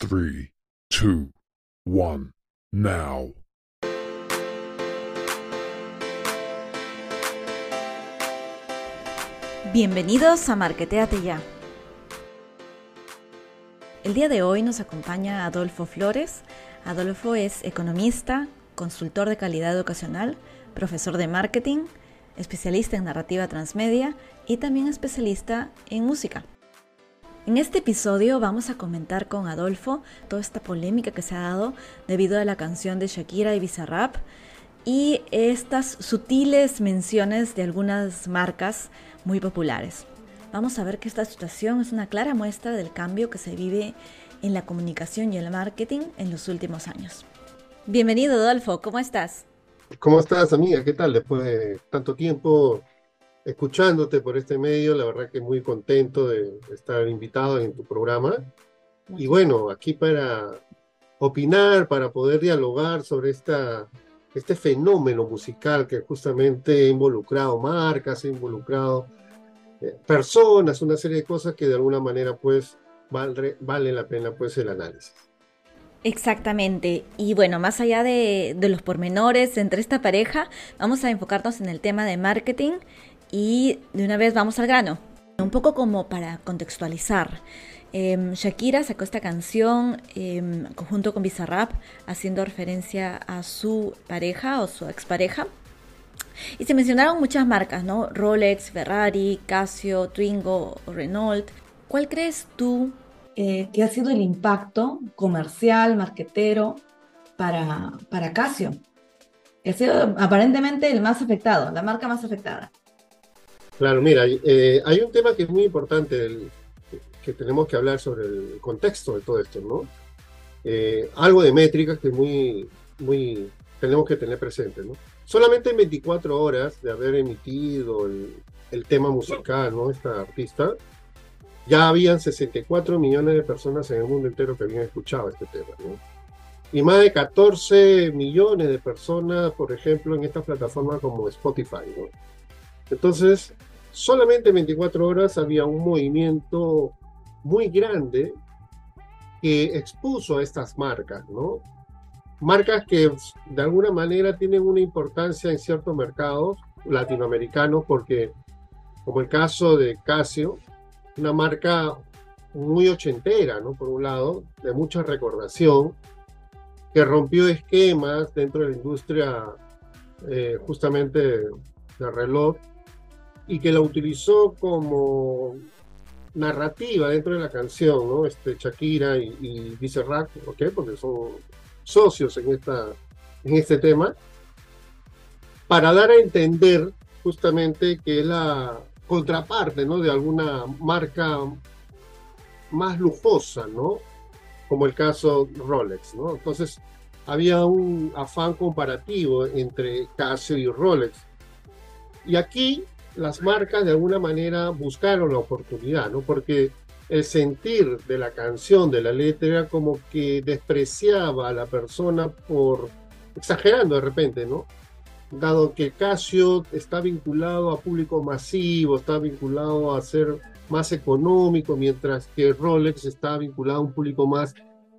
3, 2, 1, now. Bienvenidos a Marqueteate Ya. El día de hoy nos acompaña Adolfo Flores. Adolfo es economista, consultor de calidad educacional, profesor de marketing, especialista en narrativa transmedia y también especialista en música. En este episodio vamos a comentar con Adolfo toda esta polémica que se ha dado debido a la canción de Shakira y Bizarrap y estas sutiles menciones de algunas marcas muy populares. Vamos a ver que esta situación es una clara muestra del cambio que se vive en la comunicación y el marketing en los últimos años. Bienvenido, Adolfo, ¿cómo estás? ¿Cómo estás, amiga? ¿Qué tal? Después de tanto tiempo escuchándote por este medio, la verdad que muy contento de estar invitado en tu programa. Y bueno, aquí para opinar, para poder dialogar sobre esta, este fenómeno musical que justamente ha involucrado marcas, ha involucrado eh, personas, una serie de cosas que de alguna manera pues vale, vale la pena pues el análisis. Exactamente. Y bueno, más allá de, de, los pormenores entre esta pareja, vamos a enfocarnos en el tema de marketing y de una vez vamos al grano. Un poco como para contextualizar. Eh, Shakira sacó esta canción eh, junto con Bizarrap haciendo referencia a su pareja o su expareja. Y se mencionaron muchas marcas, ¿no? Rolex, Ferrari, Casio, Twingo, Renault. ¿Cuál crees tú eh, que ha sido el impacto comercial, marquetero para, para Casio? Ha sido aparentemente el más afectado, la marca más afectada. Claro, mira, eh, hay un tema que es muy importante, el, que tenemos que hablar sobre el contexto de todo esto, ¿no? Eh, algo de métricas que muy, muy tenemos que tener presente, ¿no? Solamente en 24 horas de haber emitido el, el tema musical, ¿no? Esta artista, ya habían 64 millones de personas en el mundo entero que habían escuchado este tema, ¿no? Y más de 14 millones de personas, por ejemplo, en esta plataforma como Spotify, ¿no? Entonces, solamente en 24 horas había un movimiento muy grande que expuso a estas marcas, ¿no? Marcas que de alguna manera tienen una importancia en ciertos mercados latinoamericanos, porque como el caso de Casio, una marca muy ochentera, ¿no? Por un lado, de mucha recordación, que rompió esquemas dentro de la industria eh, justamente de reloj y que la utilizó como narrativa dentro de la canción, ¿no? Este, Shakira y, y Bizarrap, ¿ok? Porque son socios en, esta, en este tema, para dar a entender justamente que es la contraparte, ¿no? De alguna marca más lujosa, ¿no? Como el caso Rolex, ¿no? Entonces, había un afán comparativo entre Casio y Rolex. Y aquí las marcas de alguna manera buscaron la oportunidad, ¿no? Porque el sentir de la canción, de la letra, como que despreciaba a la persona por, exagerando de repente, ¿no? Dado que Casio está vinculado a público masivo, está vinculado a ser más económico, mientras que Rolex está vinculado a un público más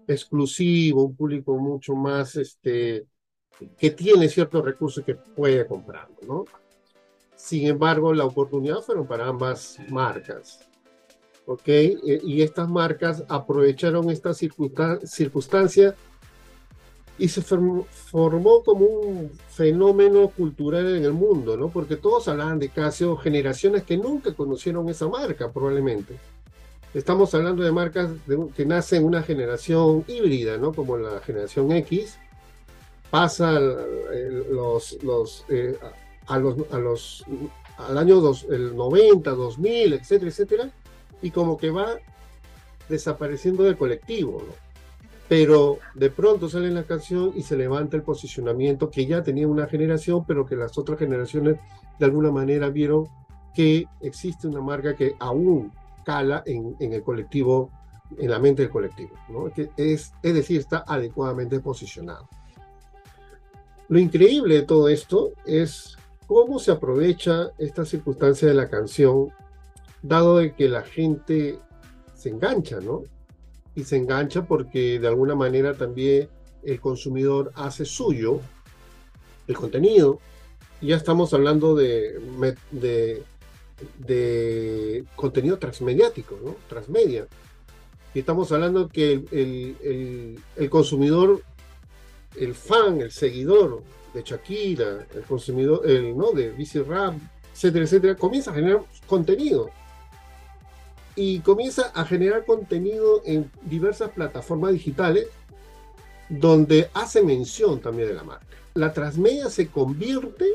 exclusivo, un público mucho más, este, que tiene ciertos recursos que puede comprarlo, ¿no? Sin embargo, la oportunidad fueron para ambas marcas. ¿Ok? E, y estas marcas aprovecharon esta circunstancia y se formó, como un fenómeno cultural en el mundo, ¿no? Porque todos hablaban de Casio, generaciones que nunca conocieron esa marca, probablemente. Estamos hablando de marcas de, que nacen en una generación híbrida, ¿no? Como la generación X. Pasa los, los eh, a los, a al año dos, el 90, 2000, etcétera, etcétera, y como que va desapareciendo del colectivo, ¿no? Pero de pronto sale la canción y se levanta el posicionamiento que ya tenía una generación, pero que las otras generaciones de alguna manera vieron que existe una marca que aún cala en, en el colectivo, en la mente del colectivo, ¿no? Que es, es decir, está adecuadamente posicionado. Lo increíble de todo esto es cómo se aprovecha esta circunstancia de la canción, dado de que la gente se engancha, ¿no? y se engancha porque de alguna manera también el consumidor hace suyo el contenido. Ya estamos hablando de, de, contenido transmediático, ¿no? Transmedia. Y estamos hablando que el, el, el, consumidor, el fan, el seguidor de Shakira, el consumidor, el, ¿no? De BC Rap, etcétera, etcétera, comienza a generar contenido. Y comienza a generar contenido en diversas plataformas digitales donde hace mención también de la marca. La transmedia se convierte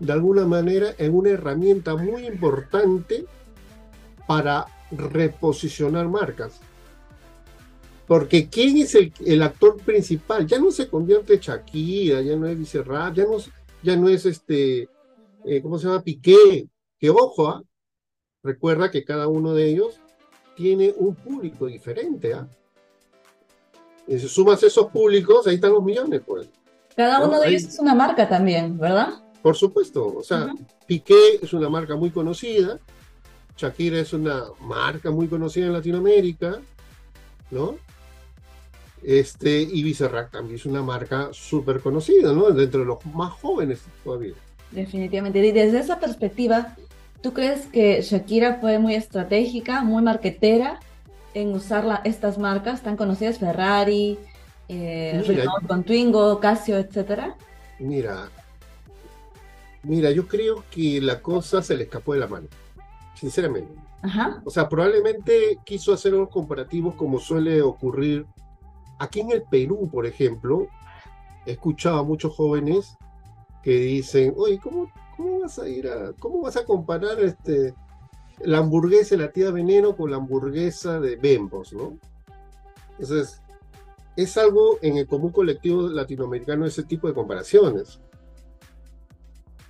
de alguna manera en una herramienta muy importante para reposicionar marcas. Porque ¿quién es el, actor principal? Ya no se convierte Shakira, ya no es Vicerrap, ya no, ya no es este, eh, ¿cómo se llama? Piqué. Que ojo, ¿ah? recuerda que cada uno de ellos tiene un público diferente. ¿ah? Y si sumas esos públicos, ahí están los millones, pues. Cada uno de ellos es una marca también, ¿verdad? Por supuesto, o sea, Piqué es una marca muy conocida, Shakira es una marca muy conocida en Latinoamérica, ¿no? Este, y Bizarrack también es una marca súper conocida, ¿no? Dentro de los más jóvenes todavía. Definitivamente. Y desde esa perspectiva, ¿tú crees que Shakira fue muy estratégica, muy marquetera en usar estas marcas tan conocidas, Ferrari, eh, con Twingo, Casio, etcétera? Mira, mira, yo creo que la cosa se le escapó de la mano, sinceramente. O sea, probablemente quiso hacer unos comparativos como suele ocurrir aquí en el Perú, por ejemplo. He escuchado a muchos jóvenes que dicen, oye, ¿cómo, vas a ir a, cómo vas a comparar este, la hamburguesa de la tía Veneno con la hamburguesa de Bembos, ¿no? Entonces, es algo en el común colectivo latinoamericano ese tipo de comparaciones.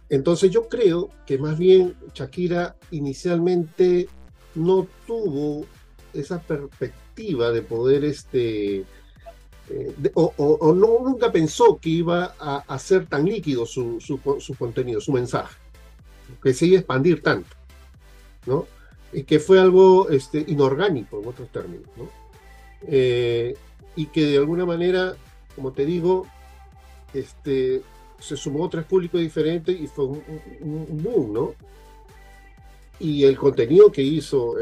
Entonces yo creo que más bien Shakira inicialmente no tuvo esa perspectiva de poder, este, eh, o, no, nunca pensó que iba a, hacer ser tan líquido su, su, contenido, su mensaje, que se iba a expandir tanto, ¿no? Y que fue algo este, inorgánico, en otros términos, ¿no? Eh, y que de alguna manera, como te digo, este, se sumó tres públicos diferentes y fue un, boom, ¿no? Y el contenido que hizo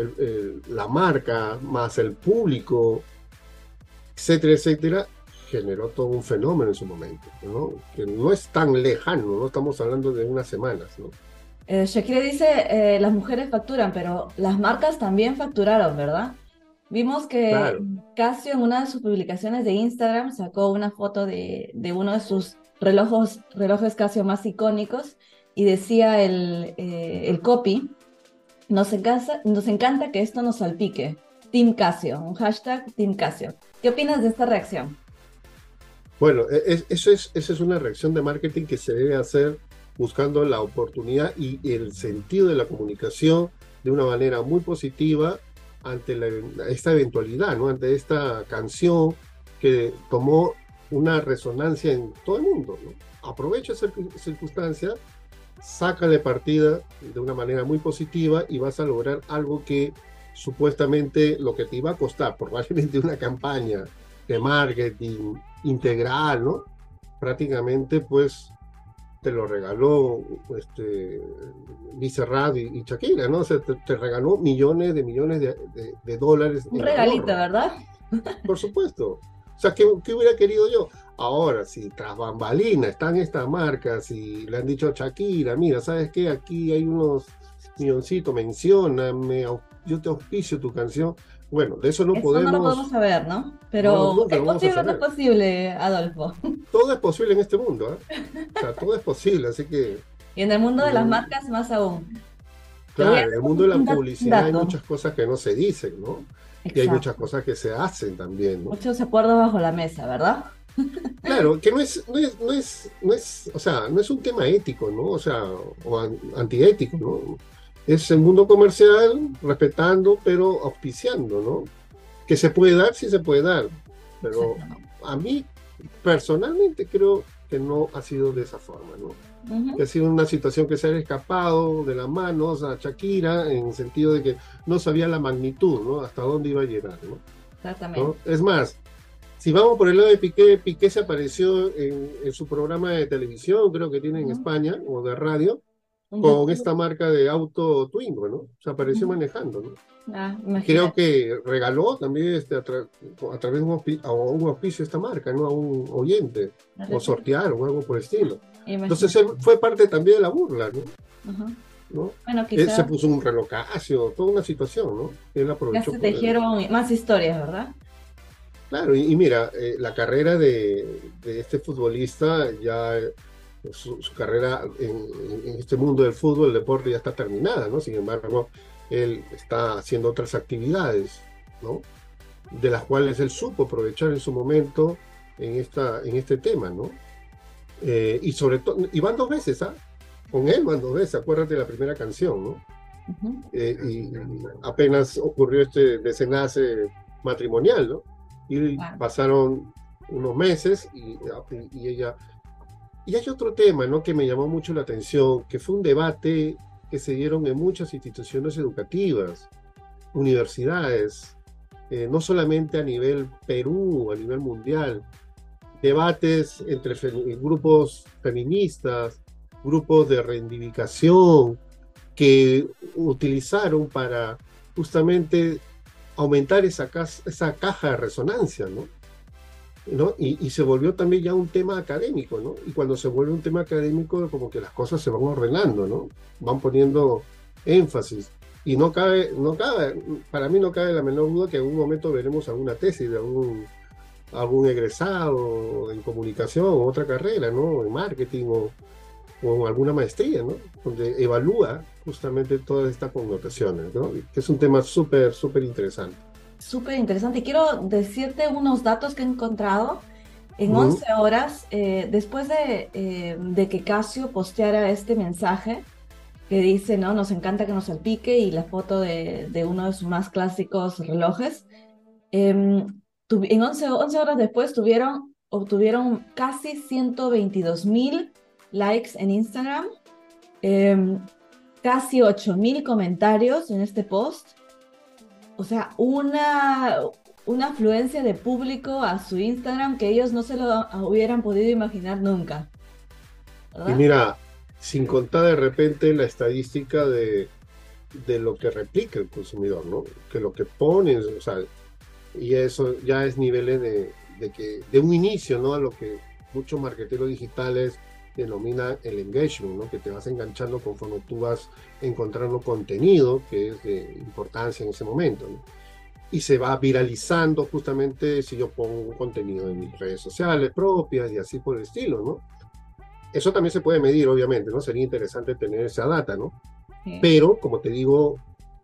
la marca, más el público, etcétera, etcétera, generó todo un fenómeno en su momento, ¿no? Que no es tan lejano, no estamos hablando de unas semanas, ¿no? Eh, Shakira dice, eh, las mujeres facturan, pero las marcas también facturaron, ¿verdad? Vimos que Casio en una de sus publicaciones de Instagram sacó una foto de, uno de sus relojes, relojes Casio más icónicos y decía el, eh, el copy, nos encanta, nos encanta que esto nos salpique. Team Casio, un hashtag Team Casio. ¿Qué opinas de esta reacción? Bueno, e, eso es, esa es una reacción de marketing que se debe hacer buscando la oportunidad y el sentido de la comunicación de una manera muy positiva ante esta eventualidad, ¿no? ante esta canción que tomó una resonancia en todo el mundo. ¿no? Aprovecha esa circunstancia, sácale partida de una manera muy positiva y vas a lograr algo que supuestamente lo que te iba a costar, probablemente una campaña de marketing integral, ¿no? Prácticamente pues te lo regaló este, y, Shakira, ¿no? O sea, te, regaló millones de millones de, dólares. Un regalito, ¿verdad? Por supuesto. O sea, ¿qué, hubiera querido yo? Ahora, si tras bambalina están estas marcas y le han dicho a Shakira, mira, ¿sabes qué? Aquí hay unos mencióname, yo te auspicio tu canción. Bueno, de eso no podemos. No lo podemos saber, ¿no? Pero ¿es posible o no es posible, Adolfo? Todo es posible en este mundo, ¿eh? O sea, todo es posible, así que. Y en el mundo de las marcas, más aún. Claro, en el mundo de la publicidad hay muchas cosas que no se dicen, ¿no? Y hay muchas cosas que se hacen también, ¿no? Muchos acuerdos bajo la mesa, ¿verdad? Claro, que no es, no es, no es, no es, o sea, no es un tema ético, ¿no? O sea, o antiético, ¿no? Es el mundo comercial respetando, pero auspiciando, ¿no? Que se puede dar, sí se puede dar, pero a mí personalmente creo que no ha sido de esa forma, ¿no? Que ha sido una situación que se ha escapado de las manos a Shakira en el sentido de que no sabía la magnitud, ¿no? Hasta dónde iba a llegar, ¿no? Exactamente. Es más, si vamos por el lado de Piqué, Piqué se apareció en, su programa de televisión, creo que tiene en España, o de radio, con esta marca de auto Twingo, ¿no? Se apareció manejando, ¿no? Ah, creo que regaló también este, a, través de un, auspicio, esta marca, ¿no? A un oyente, o sortearon, o algo por el estilo. Entonces él fue parte también de la burla, ¿no? ¿no? Bueno, quizás... se puso un relocacio, toda una situación, ¿no? Él aprovechó. Ya se tejieron más historias, ¿verdad? Claro, y, mira, eh, la carrera de, de, este futbolista ya. Su, carrera en, en, este mundo del fútbol, el deporte ya está terminada, ¿no? Sin embargo, él está haciendo otras actividades, ¿no? De las cuales él supo aprovechar en su momento en, esta, en este tema, ¿no? Eh, y sobre todo, y van dos veces, ¿ah? con él cuando ves, acuérdate de la primera canción, ¿no? Eh, y, apenas ocurrió este desenlace matrimonial, ¿no? Y pasaron unos meses y, y, ella... Y hay otro tema, ¿no? Que me llamó mucho la atención, que fue un debate que se dieron en muchas instituciones educativas, universidades, eh, no solamente a nivel Perú, a nivel mundial, debates entre grupos feministas, grupos de reivindicación que utilizaron para justamente aumentar esa, esa caja de resonancia, ¿no? ¿No? Y, se volvió también ya un tema académico. Y cuando se vuelve un tema académico, como que las cosas se van ordenando. Van poniendo énfasis. Y no cabe, no cabe, para mí no cabe la menor duda que en algún momento veremos alguna tesis de algún, algún egresado en comunicación o otra carrera, ¿no? En marketing o, alguna maestría, ¿no? Donde evalúa justamente todas estas connotaciones, ¿no? Que es un tema súper, súper interesante. Súper interesante. Y quiero decirte unos datos que he encontrado. En 11 horas, eh, después de, eh, de, que Casio posteara este mensaje que dice, ¿no? Nos encanta que nos salpique y la foto de, de uno de sus más clásicos relojes, em, en 11, 11 horas después tuvieron, obtuvieron casi 122 mil likes en Instagram, eh, casi 8000 comentarios en este post. O sea, una, una afluencia de público a su Instagram que ellos no se lo hubieran podido imaginar nunca. Y mira, sin contar de repente la estadística de, de lo que replica el consumidor, ¿no? Que lo que pones, o sea, y eso ya es niveles de, de que de un inicio, ¿no? A lo que muchos marqueteros digitales denomina el engagement, ¿no? que te vas enganchando conforme tú vas encontrando contenido que es de importancia en ese momento. ¿no? Y se va viralizando justamente si yo pongo contenido en mis redes sociales propias y así por el estilo. ¿no? Eso también se puede medir, obviamente, ¿no? Sería interesante tener esa data, ¿no? Pero, como te digo,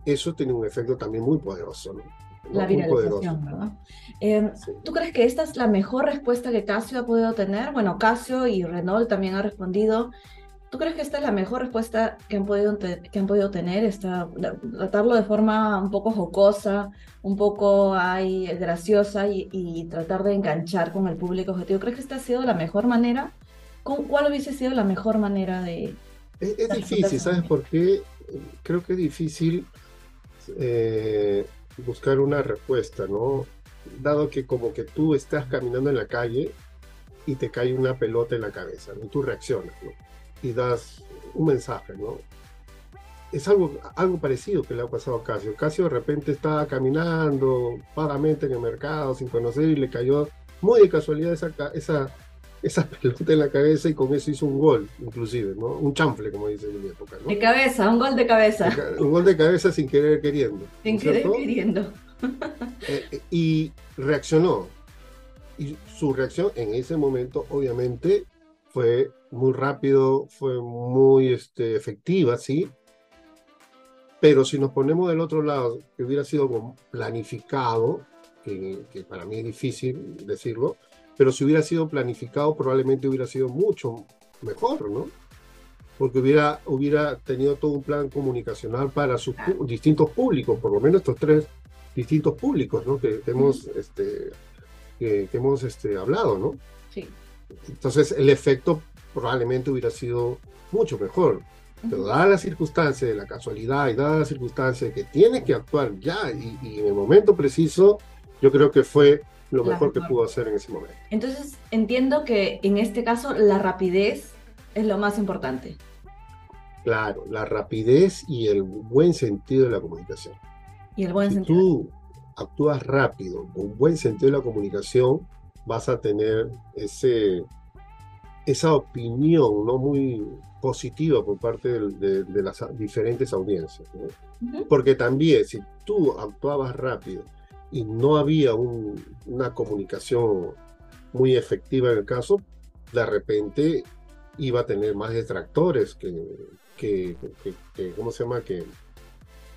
eso tiene un efecto también muy poderoso, ¿no? La viralización, ¿verdad? Em, ¿Tú crees que esta es la mejor respuesta que Casio ha podido tener? Bueno, Casio y Renault también han respondido. ¿Tú crees que esta es la mejor respuesta que han podido, que han podido tener? Esta, tratarlo de forma un poco jocosa, un poco ay, graciosa y, tratar de enganchar con el público objetivo. ¿Crees que esta ha sido la mejor manera? ¿Cuál hubiese sido la mejor manera de... Es, es difícil, ¿sabes por qué? Creo que es difícil eh, buscar una respuesta, ¿no? Dado que como que tú estás caminando en la calle y te cae una pelota en la cabeza, ¿no? Tú reaccionas, ¿no? Y das un mensaje, ¿no? Es algo, algo parecido que le ha pasado a Casio. Casio de repente estaba caminando vagamente en el mercado sin conocer y le cayó muy de casualidad esa, esa, esa pelota en la cabeza y con eso hizo un gol, inclusive, ¿no? Un chanfle, como dice en mi época, ¿no? De cabeza, un gol de cabeza. Un gol de cabeza sin querer queriendo. Sin querer queriendo. Eh, eh, y reaccionó. Y su reacción en ese momento, obviamente, fue muy rápido, fue muy este, efectiva, ¿sí? Pero si nos ponemos del otro lado, que hubiera sido planificado, que, que para mí es difícil decirlo, pero si hubiera sido planificado probablemente hubiera sido mucho mejor, ¿no? Porque hubiera, hubiera tenido todo un plan comunicacional para sus distintos públicos, por lo menos estos tres distintos públicos, ¿no? Que, hemos, este, que, hemos este, hablado, ¿no? Sí. Entonces el efecto probablemente hubiera sido mucho mejor. Pero dada la circunstancia de la casualidad y dada la circunstancia de que tiene que actuar ya y, y en el momento preciso, Yo creo que fue lo mejor que pudo hacer en ese momento. Entonces, entiendo que en este caso la rapidez es lo más importante. Claro, la rapidez y el buen sentido de la comunicación. Y el buen si sentido. tú actúas rápido, con buen sentido de la comunicación, vas a tener ese, esa opinión no muy positiva por parte de, las diferentes audiencias. Porque también si tú actuabas rápido y no había una comunicación muy efectiva en el caso, de repente iba a tener más detractores que, que, ¿cómo se llama? Que,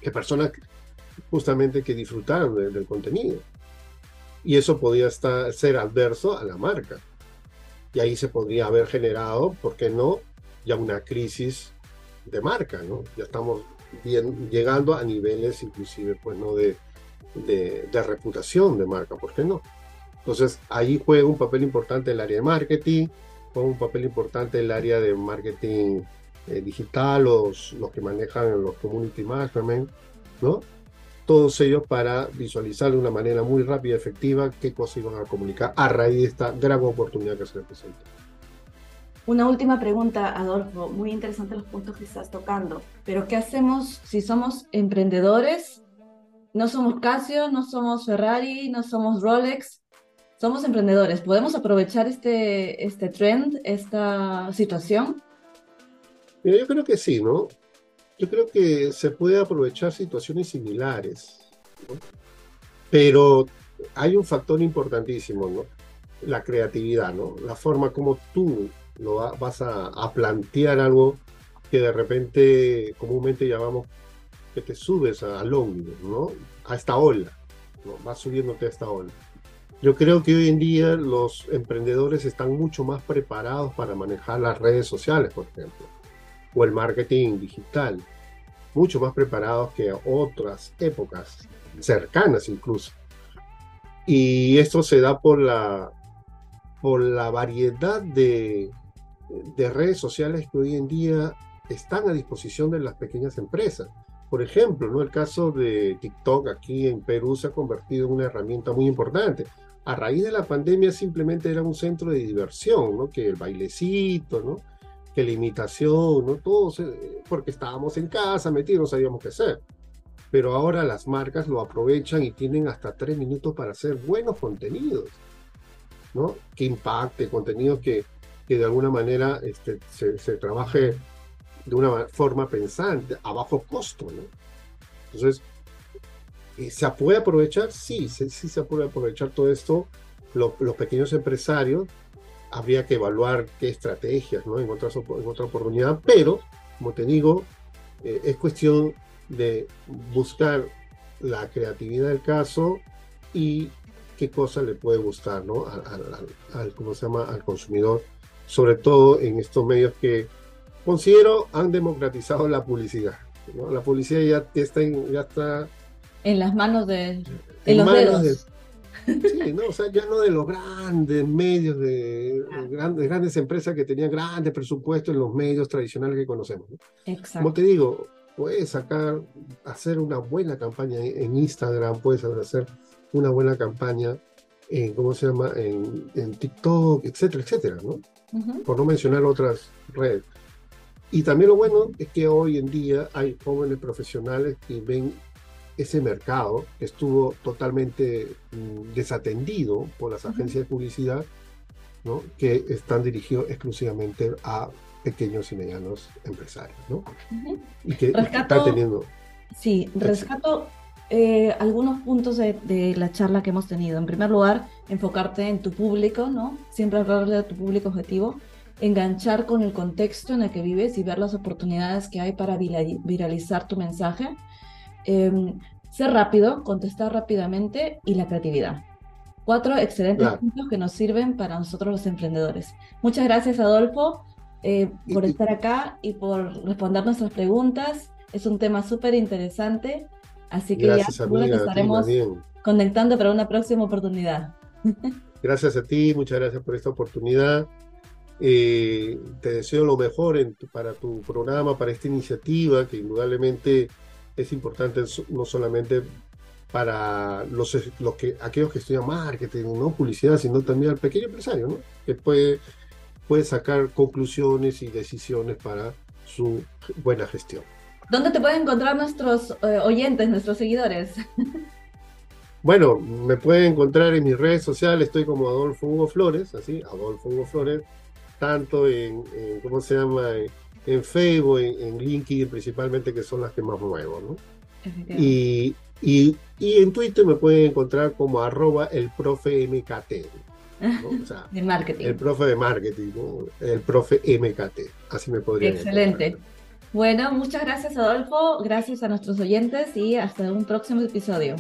que personas justamente que disfrutaron del contenido. Y eso podía estar, ser adverso a la marca. Y ahí se podría haber generado, ¿por qué no?, ya una crisis de marca, ¿no? Ya estamos bien, llegando a niveles inclusive, pues, ¿no?, de, de, reputación de marca, ¿por qué no? Entonces, ahí juega un papel importante el área de marketing, juega un papel importante el área de marketing eh, digital, los, los que manejan los community management, ¿no? Todos ellos para visualizar de una manera muy rápida y efectiva qué cosas iban a comunicar a raíz de esta gran oportunidad que se les presenta. Una última pregunta, Adolfo. Muy interesante los puntos que estás tocando. Pero ¿qué hacemos si somos emprendedores no somos Casio, no somos Ferrari, no somos Rolex, somos emprendedores. ¿Podemos aprovechar este, este trend, esta situación? yo creo que sí, ¿no? Yo creo que se puede aprovechar situaciones similares, pero hay un factor importantísimo, ¿no? La creatividad, ¿no? La forma como tú lo vas a, a plantear algo que de repente comúnmente llamamos que te subes al ómnibus, ¿no? A esta ola, ¿no? Vas subiéndote a esta ola. Yo creo que hoy en día los emprendedores están mucho más preparados para manejar las redes sociales, por ejemplo, o el marketing digital, mucho más preparados que otras épocas cercanas incluso. Y esto se da por la, por la variedad de, de redes sociales que hoy en día están a disposición de las pequeñas empresas. Por ejemplo, ¿no? el caso de TikTok aquí en Perú se ha convertido en una herramienta muy importante. A raíz de la pandemia simplemente era un centro de diversión, ¿no? que el bailecito, ¿no? que la imitación, ¿no? Todos, porque estábamos en casa metidos, no sabíamos qué hacer. Pero ahora las marcas lo aprovechan y tienen hasta tres minutos para hacer buenos contenidos, ¿no? Que impacte, contenido que, que de alguna manera este, se, se trabaje de una forma pensante, a bajo costo, ¿no? Entonces, eh, ¿se puede aprovechar? Sí, sí, se puede aprovechar todo esto. los pequeños empresarios, habría que evaluar qué estrategias, ¿no? En, otras, en otra oportunidad, pero, como te digo, eh, es cuestión de buscar la creatividad del caso y qué cosa le puede gustar, ¿no? Al, ¿cómo se llama? Al consumidor, sobre todo en estos medios que considero han democratizado la publicidad. La publicidad ya está en, ya está en las manos de, los dedos. sí, no, o sea, ya no de los grandes medios, de, grandes, grandes empresas que tenían grandes presupuestos en los medios tradicionales que conocemos. Exacto. Como te digo, puedes sacar, hacer una buena campaña en Instagram, puedes hacer una buena campaña en, ¿cómo se llama?, en, en TikTok, etcétera, etcétera, ¿no? Por no mencionar otras redes. Y también lo bueno es que hoy en día hay jóvenes profesionales que ven ese mercado que estuvo totalmente mm, desatendido por las agencias de publicidad, ¿no? que están dirigidos exclusivamente a pequeños y medianos empresarios, ¿no? Y que están teniendo... Sí, rescato eh, algunos puntos de, de, la charla que hemos tenido. En primer lugar, enfocarte en tu público, ¿no? Siempre hablarle a tu público objetivo enganchar con el contexto en el que vives y ver las oportunidades que hay para viralizar tu mensaje. Em, ser rápido, contestar rápidamente y la creatividad. Cuatro excelentes puntos que nos sirven para nosotros los emprendedores. Muchas gracias, Adolfo, eh, por estar acá y por responder nuestras preguntas. Es un tema súper interesante, así que ya estaremos conectando para una próxima oportunidad. Gracias a ti, muchas gracias por esta oportunidad. Eh, te deseo lo mejor para tu programa, para esta iniciativa, que indudablemente es importante no solamente para los, los que, aquellos que estudian marketing, no publicidad, sino también al pequeño empresario, ¿no? que puede, puede sacar conclusiones y decisiones para su buena gestión. ¿Dónde te pueden encontrar nuestros eh, oyentes, nuestros seguidores? Bueno, me pueden encontrar en mis redes sociales, estoy como Adolfo Hugo Flores, así, Adolfo Hugo Flores, tanto en, ¿cómo se llama? En, Facebook, en, LinkedIn principalmente, que son las que más muevo, ¿no? Y, y, y, en Twitter me pueden encontrar como arroba el profe MKT. ¿no? O sea, de marketing. El profe de marketing, ¿no? el profe MKT. Así me podría Excelente. Bueno, muchas gracias Adolfo, gracias a nuestros oyentes y hasta un próximo episodio.